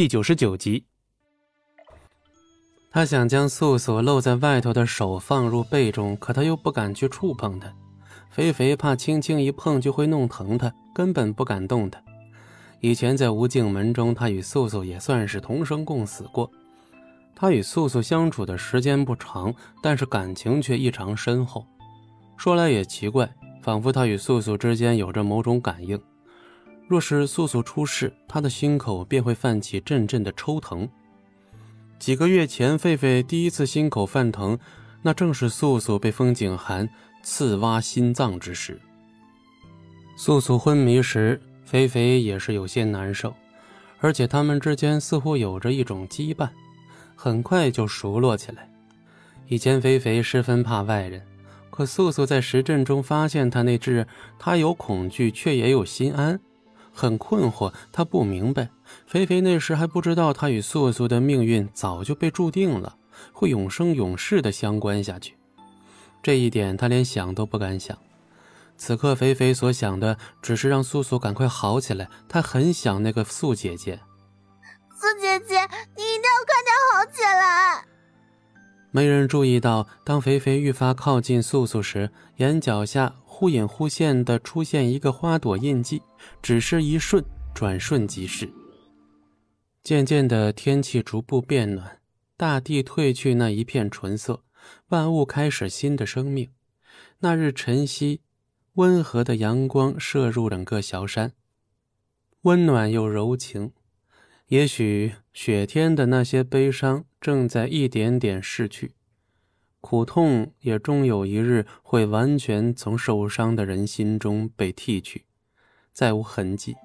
第九十九集。他想将素素露在外头的手放入被中，可他又不敢去触碰她。肥肥怕轻轻一碰就会弄疼她，根本不敢动她。以前在无尽门中，他与素素也算是同生共死过。他与素素相处的时间不长，但是感情却异常深厚。说来也奇怪，仿佛他与素素之间有着某种感应。若是素素出事，他的心口便会泛起阵阵的抽疼。几个月前，狒狒第一次心口泛疼，那正是素素被风景寒刺挖心脏之时。素素昏迷时，肥肥也是有些难受，而且他们之间似乎有着一种羁绊，很快就熟络起来。以前肥肥十分怕外人，可素素在石阵中发现他那只，他有恐惧，却也有心安。很困惑，他不明白，肥肥那时还不知道他与素素的命运早就被注定了，会永生永世的相关下去。这一点他连想都不敢想。此刻肥肥所想的只是让素素赶快好起来，他很想那个素姐姐。素姐姐，你一定要快点好起来。没人注意到，当肥肥愈发靠近素素时，眼角下。忽隐忽现的出现一个花朵印记，只是一瞬，转瞬即逝。渐渐的，天气逐步变暖，大地褪去那一片纯色，万物开始新的生命。那日晨曦，温和的阳光射入整个小山，温暖又柔情。也许雪天的那些悲伤正在一点点逝去。苦痛也终有一日会完全从受伤的人心中被剔去，再无痕迹。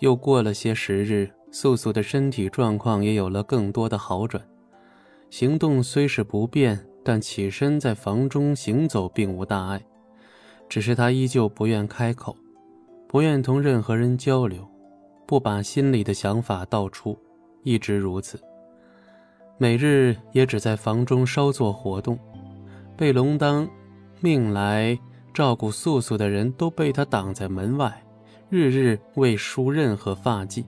又过了些时日，素素的身体状况也有了更多的好转，行动虽是不便，但起身在房中行走并无大碍。只是她依旧不愿开口，不愿同任何人交流，不把心里的想法道出，一直如此。每日也只在房中稍作活动，被龙当命来照顾素素的人都被他挡在门外，日日未梳任何发髻，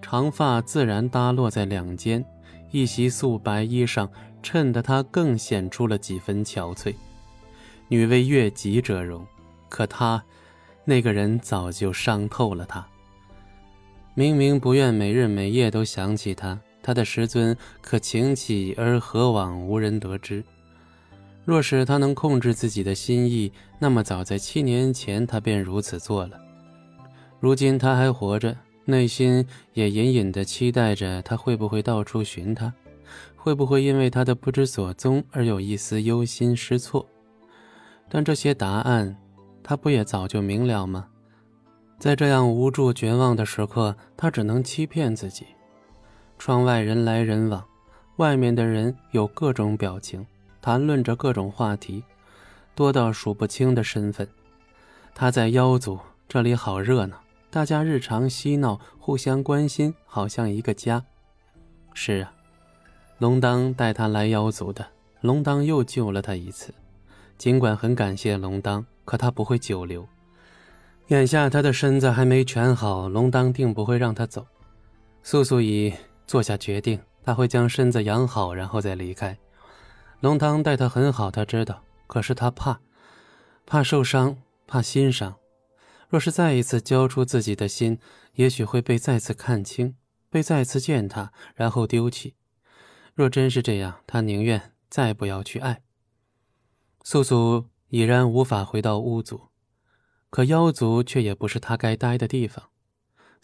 长发自然搭落在两肩，一袭素白衣裳衬得她更显出了几分憔悴。女为悦己者容，可他那个人早就伤透了她。明明不愿每日每夜都想起他。他的师尊可请起而何往无人得知。若是他能控制自己的心意，那么早在七年前他便如此做了。如今他还活着，内心也隐隐的期待着他会不会到处寻他，会不会因为他的不知所踪而有一丝忧心失措。但这些答案，他不也早就明了吗？在这样无助绝望的时刻，他只能欺骗自己。窗外人来人往，外面的人有各种表情，谈论着各种话题，多到数不清的身份。他在妖族，这里好热闹，大家日常嬉闹，互相关心，好像一个家。是啊，龙当带他来妖族的，龙当又救了他一次。尽管很感谢龙当，可他不会久留。眼下他的身子还没全好，龙当定不会让他走。素素以。做下决定，他会将身子养好，然后再离开。龙汤待他很好，他知道。可是他怕，怕受伤，怕心伤。若是再一次交出自己的心，也许会被再次看清，被再次践踏，然后丢弃。若真是这样，他宁愿再不要去爱。素素已然无法回到巫族，可妖族却也不是他该待的地方。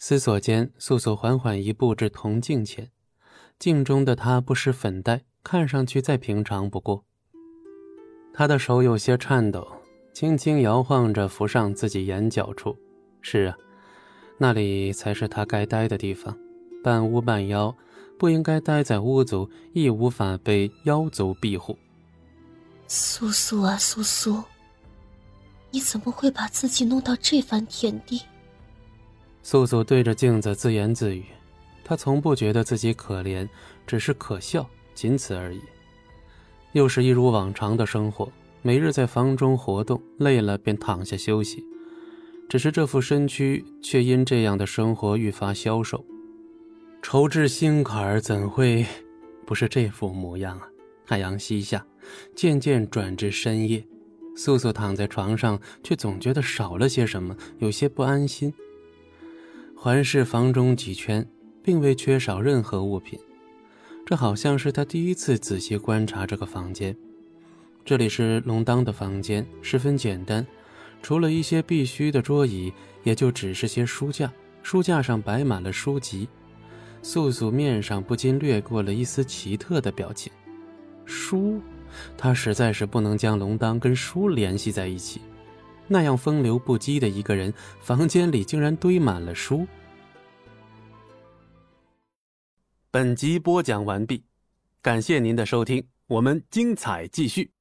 思索间，素素缓缓一步至铜镜前，镜中的她不施粉黛，看上去再平常不过。她的手有些颤抖，轻轻摇晃着扶上自己眼角处。是啊，那里才是她该待的地方。半巫半妖，不应该待在巫族，亦无法被妖族庇护。素素啊，素素，你怎么会把自己弄到这番田地？素素对着镜子自言自语，她从不觉得自己可怜，只是可笑，仅此而已。又是一如往常的生活，每日在房中活动，累了便躺下休息。只是这副身躯却因这样的生活愈发消瘦。愁至心坎儿怎会不是这副模样啊？太阳西下，渐渐转至深夜。素素躺在床上，却总觉得少了些什么，有些不安心。环视房中几圈，并未缺少任何物品。这好像是他第一次仔细观察这个房间。这里是龙当的房间，十分简单，除了一些必须的桌椅，也就只是些书架。书架上摆满了书籍。素素面上不禁掠过了一丝奇特的表情。书，他实在是不能将龙当跟书联系在一起。那样风流不羁的一个人，房间里竟然堆满了书。本集播讲完毕，感谢您的收听，我们精彩继续。